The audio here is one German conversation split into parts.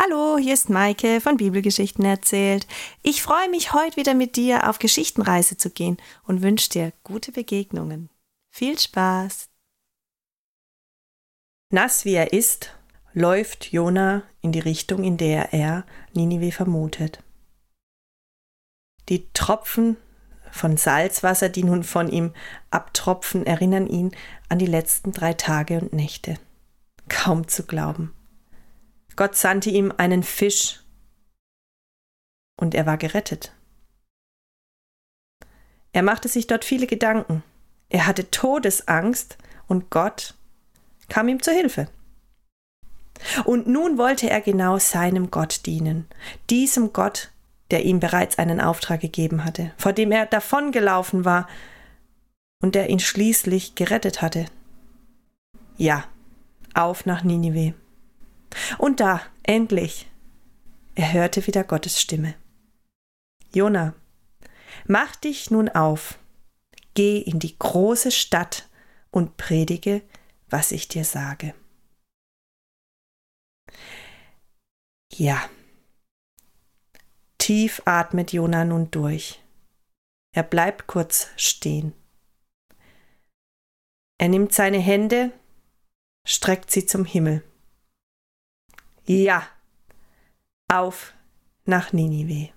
Hallo, hier ist Maike von Bibelgeschichten erzählt. Ich freue mich, heute wieder mit dir auf Geschichtenreise zu gehen und wünsche dir gute Begegnungen. Viel Spaß! Nass wie er ist, läuft Jona in die Richtung, in der er Ninive vermutet. Die Tropfen von Salzwasser, die nun von ihm abtropfen, erinnern ihn an die letzten drei Tage und Nächte. Kaum zu glauben. Gott sandte ihm einen Fisch und er war gerettet. Er machte sich dort viele Gedanken. Er hatte Todesangst und Gott kam ihm zur Hilfe. Und nun wollte er genau seinem Gott dienen, diesem Gott, der ihm bereits einen Auftrag gegeben hatte, vor dem er davongelaufen war und der ihn schließlich gerettet hatte. Ja, auf nach Ninive. Und da, endlich, er hörte wieder Gottes Stimme. Jona, mach dich nun auf, geh in die große Stadt und predige, was ich dir sage. Ja. Tief atmet Jona nun durch. Er bleibt kurz stehen. Er nimmt seine Hände, streckt sie zum Himmel. Ja, auf nach Ninive.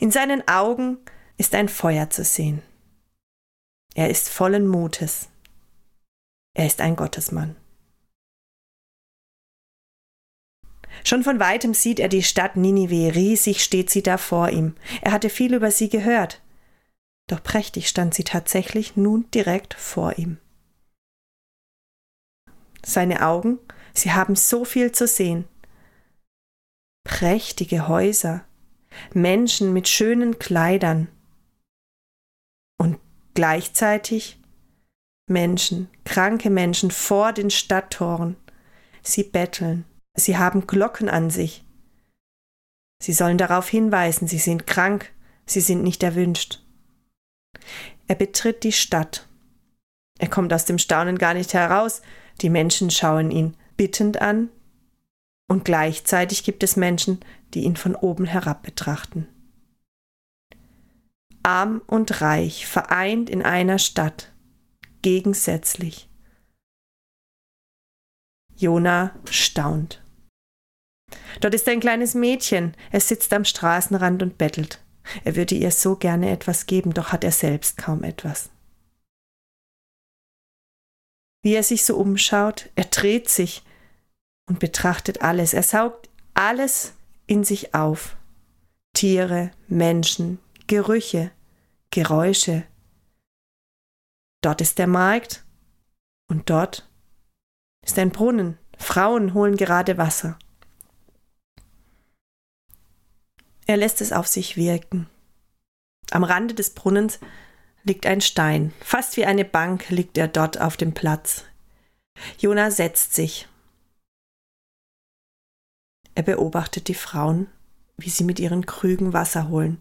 In seinen Augen ist ein Feuer zu sehen. Er ist vollen Mutes. Er ist ein Gottesmann. Schon von weitem sieht er die Stadt Ninive, riesig steht sie da vor ihm. Er hatte viel über sie gehört. Doch prächtig stand sie tatsächlich nun direkt vor ihm. Seine Augen Sie haben so viel zu sehen. Prächtige Häuser, Menschen mit schönen Kleidern und gleichzeitig Menschen, kranke Menschen vor den Stadttoren. Sie betteln, sie haben Glocken an sich. Sie sollen darauf hinweisen, sie sind krank, sie sind nicht erwünscht. Er betritt die Stadt. Er kommt aus dem Staunen gar nicht heraus, die Menschen schauen ihn bittend an und gleichzeitig gibt es Menschen, die ihn von oben herab betrachten. Arm und reich vereint in einer Stadt, gegensätzlich. Jona staunt. Dort ist ein kleines Mädchen, es sitzt am Straßenrand und bettelt. Er würde ihr so gerne etwas geben, doch hat er selbst kaum etwas wie er sich so umschaut. Er dreht sich und betrachtet alles. Er saugt alles in sich auf. Tiere, Menschen, Gerüche, Geräusche. Dort ist der Markt und dort ist ein Brunnen. Frauen holen gerade Wasser. Er lässt es auf sich wirken. Am Rande des Brunnens liegt ein Stein. Fast wie eine Bank liegt er dort auf dem Platz. Jona setzt sich. Er beobachtet die Frauen, wie sie mit ihren Krügen Wasser holen.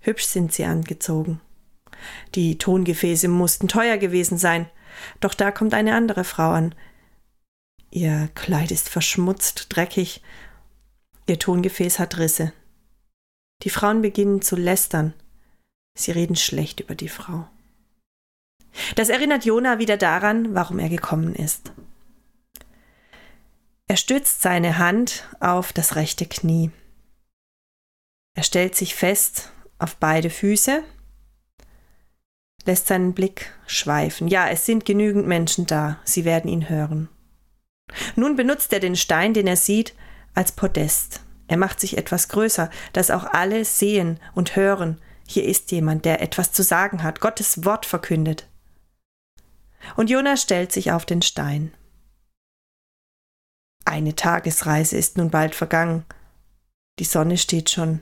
Hübsch sind sie angezogen. Die Tongefäße mussten teuer gewesen sein, doch da kommt eine andere Frau an. Ihr Kleid ist verschmutzt, dreckig, ihr Tongefäß hat Risse. Die Frauen beginnen zu lästern. Sie reden schlecht über die Frau. Das erinnert Jona wieder daran, warum er gekommen ist. Er stützt seine Hand auf das rechte Knie. Er stellt sich fest auf beide Füße, lässt seinen Blick schweifen. Ja, es sind genügend Menschen da, sie werden ihn hören. Nun benutzt er den Stein, den er sieht, als Podest. Er macht sich etwas größer, dass auch alle sehen und hören, hier ist jemand, der etwas zu sagen hat, Gottes Wort verkündet. Und Jona stellt sich auf den Stein. Eine Tagesreise ist nun bald vergangen. Die Sonne steht schon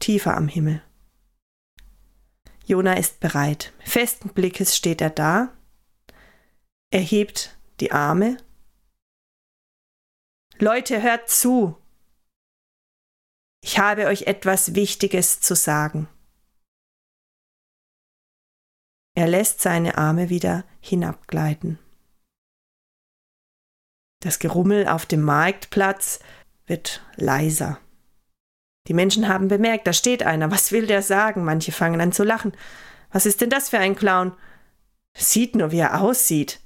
tiefer am Himmel. Jona ist bereit. Festen Blickes steht er da. Er hebt die Arme. Leute, hört zu. Ich habe euch etwas Wichtiges zu sagen. Er lässt seine Arme wieder hinabgleiten. Das Gerummel auf dem Marktplatz wird leiser. Die Menschen haben bemerkt, da steht einer. Was will der sagen? Manche fangen an zu lachen. Was ist denn das für ein Clown? Sieht nur, wie er aussieht.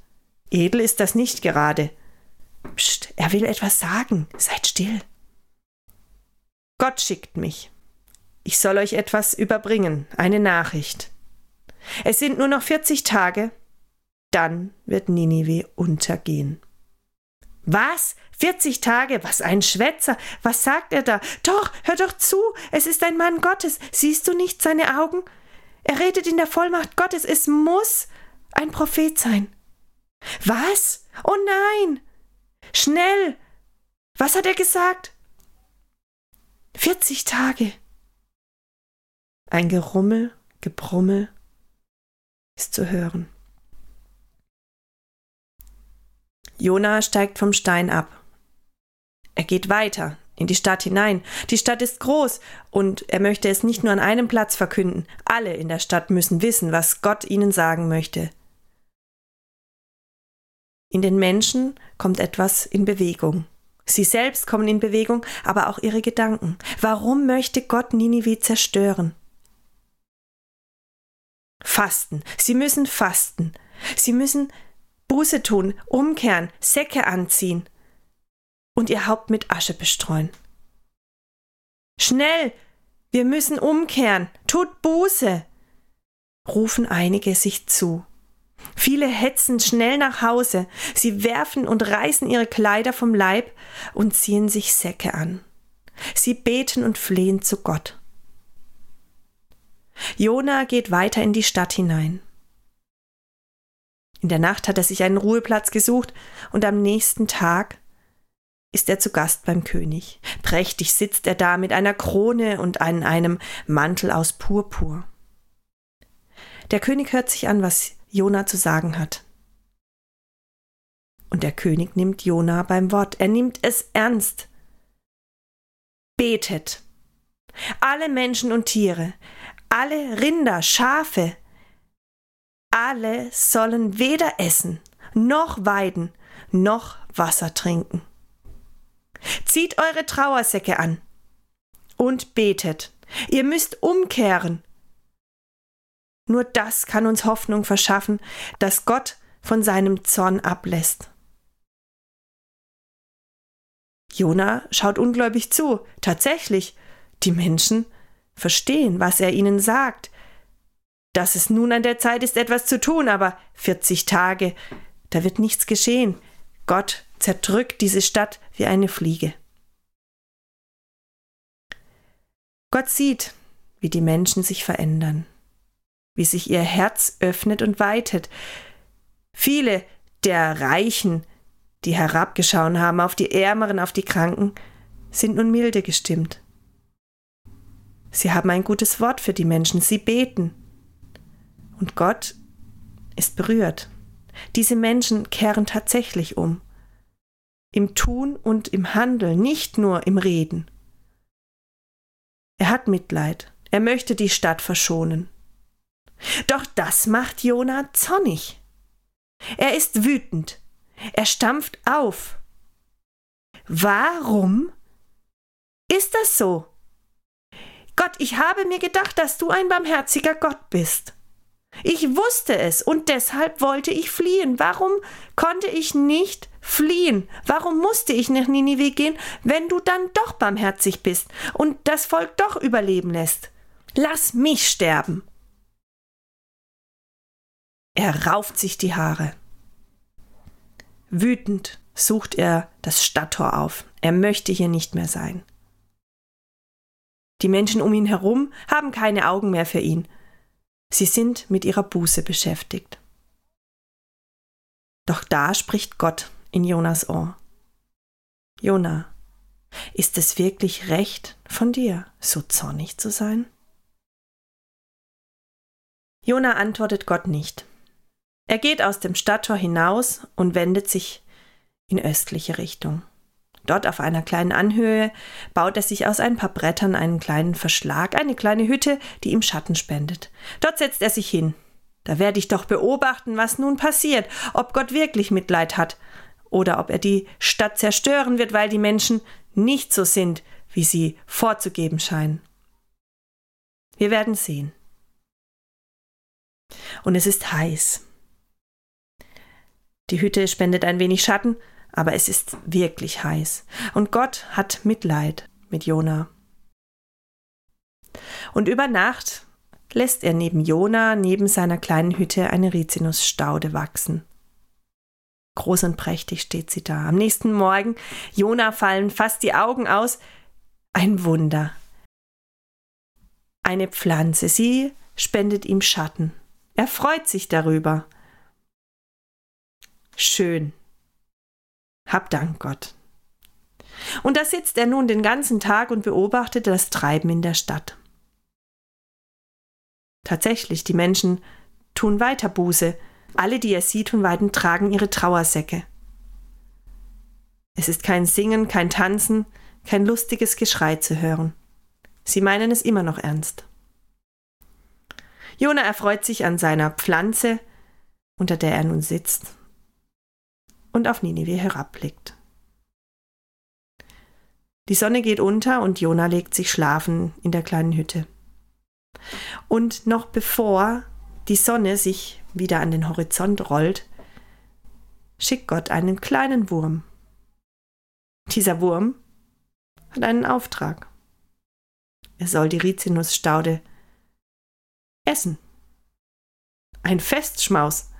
Edel ist das nicht gerade. Psst, er will etwas sagen. Seid still. Gott schickt mich. Ich soll euch etwas überbringen, eine Nachricht. Es sind nur noch 40 Tage, dann wird Ninive untergehen. Was? 40 Tage? Was ein Schwätzer! Was sagt er da? Doch, hör doch zu! Es ist ein Mann Gottes. Siehst du nicht seine Augen? Er redet in der Vollmacht Gottes. Es muss ein Prophet sein. Was? Oh nein! Schnell! Was hat er gesagt? 40 Tage. Ein Gerummel, Gebrummel ist zu hören. Jona steigt vom Stein ab. Er geht weiter in die Stadt hinein. Die Stadt ist groß und er möchte es nicht nur an einem Platz verkünden. Alle in der Stadt müssen wissen, was Gott ihnen sagen möchte. In den Menschen kommt etwas in Bewegung. Sie selbst kommen in Bewegung, aber auch ihre Gedanken. Warum möchte Gott Ninive zerstören? Fasten. Sie müssen fasten. Sie müssen Buße tun, umkehren, Säcke anziehen und ihr Haupt mit Asche bestreuen. Schnell! Wir müssen umkehren! Tut Buße! rufen einige sich zu. Viele hetzen schnell nach Hause, sie werfen und reißen ihre Kleider vom Leib und ziehen sich Säcke an. Sie beten und flehen zu Gott. Jona geht weiter in die Stadt hinein. In der Nacht hat er sich einen Ruheplatz gesucht und am nächsten Tag ist er zu Gast beim König. Prächtig sitzt er da mit einer Krone und an einem Mantel aus Purpur. Der König hört sich an, was Jona zu sagen hat. Und der König nimmt Jona beim Wort. Er nimmt es ernst. Betet. Alle Menschen und Tiere, alle Rinder, Schafe, alle sollen weder essen, noch weiden, noch Wasser trinken. Zieht eure Trauersäcke an und betet. Ihr müsst umkehren nur das kann uns Hoffnung verschaffen, dass Gott von seinem Zorn ablässt. Jona schaut ungläubig zu. Tatsächlich, die Menschen verstehen, was er ihnen sagt. Dass es nun an der Zeit ist, etwas zu tun, aber 40 Tage, da wird nichts geschehen. Gott zerdrückt diese Stadt wie eine Fliege. Gott sieht, wie die Menschen sich verändern wie sich ihr Herz öffnet und weitet. Viele der Reichen, die herabgeschaut haben auf die Ärmeren, auf die Kranken, sind nun milde gestimmt. Sie haben ein gutes Wort für die Menschen, sie beten. Und Gott ist berührt. Diese Menschen kehren tatsächlich um. Im Tun und im Handeln, nicht nur im Reden. Er hat Mitleid. Er möchte die Stadt verschonen. Doch das macht Jona zornig. Er ist wütend. Er stampft auf. Warum ist das so? Gott, ich habe mir gedacht, dass du ein barmherziger Gott bist. Ich wusste es und deshalb wollte ich fliehen. Warum konnte ich nicht fliehen? Warum musste ich nach Ninive gehen, wenn du dann doch barmherzig bist und das Volk doch überleben lässt? Lass mich sterben. Er rauft sich die Haare. Wütend sucht er das Stadttor auf. Er möchte hier nicht mehr sein. Die Menschen um ihn herum haben keine Augen mehr für ihn. Sie sind mit ihrer Buße beschäftigt. Doch da spricht Gott in Jonas Ohr. Jona, ist es wirklich recht von dir, so zornig zu sein? Jona antwortet Gott nicht. Er geht aus dem Stadttor hinaus und wendet sich in östliche Richtung. Dort auf einer kleinen Anhöhe baut er sich aus ein paar Brettern einen kleinen Verschlag, eine kleine Hütte, die ihm Schatten spendet. Dort setzt er sich hin. Da werde ich doch beobachten, was nun passiert, ob Gott wirklich Mitleid hat oder ob er die Stadt zerstören wird, weil die Menschen nicht so sind, wie sie vorzugeben scheinen. Wir werden sehen. Und es ist heiß. Die Hütte spendet ein wenig Schatten, aber es ist wirklich heiß. Und Gott hat Mitleid mit Jona. Und über Nacht lässt er neben Jona, neben seiner kleinen Hütte, eine Rizinusstaude wachsen. Groß und prächtig steht sie da. Am nächsten Morgen, Jona fallen fast die Augen aus. Ein Wunder. Eine Pflanze, sie spendet ihm Schatten. Er freut sich darüber. Schön. Hab Dank, Gott. Und da sitzt er nun den ganzen Tag und beobachtet das Treiben in der Stadt. Tatsächlich, die Menschen tun weiter Buße. Alle, die er sieht und weiden, tragen ihre Trauersäcke. Es ist kein Singen, kein Tanzen, kein lustiges Geschrei zu hören. Sie meinen es immer noch ernst. Jona erfreut sich an seiner Pflanze, unter der er nun sitzt und auf Ninive herabblickt. Die Sonne geht unter und Jona legt sich schlafen in der kleinen Hütte. Und noch bevor die Sonne sich wieder an den Horizont rollt, schickt Gott einen kleinen Wurm. Dieser Wurm hat einen Auftrag. Er soll die Rizinusstaude essen. Ein Festschmaus.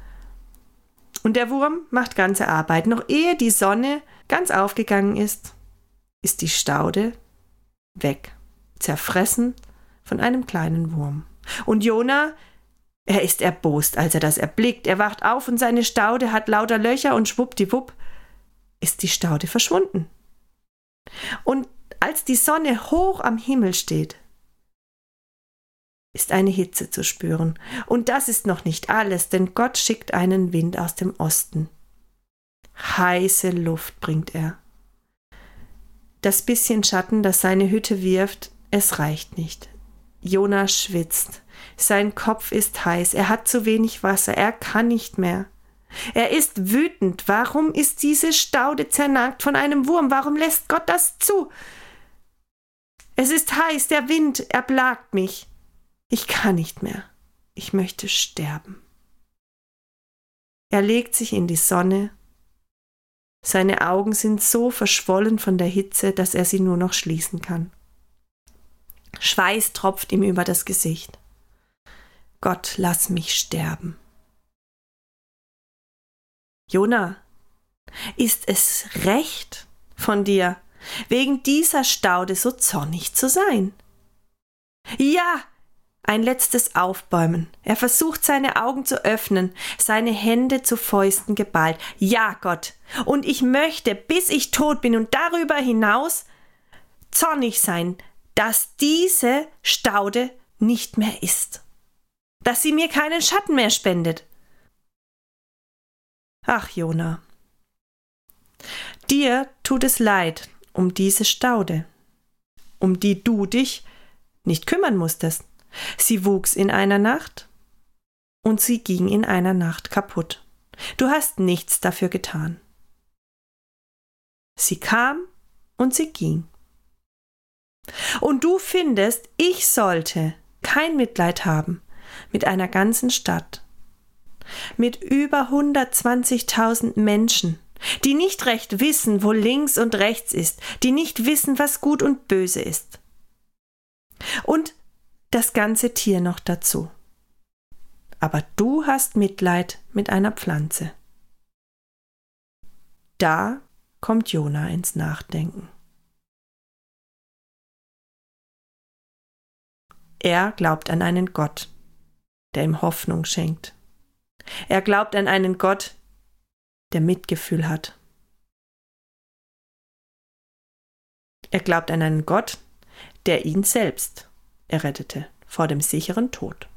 Und der Wurm macht ganze Arbeit. Noch ehe die Sonne ganz aufgegangen ist, ist die Staude weg, zerfressen von einem kleinen Wurm. Und Jona, er ist erbost, als er das erblickt. Er wacht auf und seine Staude hat lauter Löcher und schwuppdiwupp ist die Staude verschwunden. Und als die Sonne hoch am Himmel steht, ist eine Hitze zu spüren. Und das ist noch nicht alles, denn Gott schickt einen Wind aus dem Osten. Heiße Luft bringt er. Das bisschen Schatten, das seine Hütte wirft, es reicht nicht. Jonas schwitzt. Sein Kopf ist heiß, er hat zu wenig Wasser, er kann nicht mehr. Er ist wütend. Warum ist diese Staude zernagt von einem Wurm? Warum lässt Gott das zu? Es ist heiß, der Wind erblagt mich. Ich kann nicht mehr. Ich möchte sterben. Er legt sich in die Sonne. Seine Augen sind so verschwollen von der Hitze, dass er sie nur noch schließen kann. Schweiß tropft ihm über das Gesicht. Gott, lass mich sterben. Jona, ist es recht von dir, wegen dieser Staude so zornig zu sein? Ja, ein letztes Aufbäumen. Er versucht seine Augen zu öffnen, seine Hände zu Fäusten geballt. Ja, Gott. Und ich möchte, bis ich tot bin und darüber hinaus, zornig sein, dass diese Staude nicht mehr ist. Dass sie mir keinen Schatten mehr spendet. Ach, Jona. Dir tut es leid um diese Staude, um die du dich nicht kümmern musstest. Sie wuchs in einer Nacht und sie ging in einer Nacht kaputt. Du hast nichts dafür getan. Sie kam und sie ging. Und du findest, ich sollte kein Mitleid haben mit einer ganzen Stadt, mit über 120.000 Menschen, die nicht recht wissen, wo links und rechts ist, die nicht wissen, was gut und böse ist. Und das ganze Tier noch dazu. Aber du hast Mitleid mit einer Pflanze. Da kommt Jona ins Nachdenken. Er glaubt an einen Gott, der ihm Hoffnung schenkt. Er glaubt an einen Gott, der Mitgefühl hat. Er glaubt an einen Gott, der ihn selbst errettete vor dem sicheren Tod.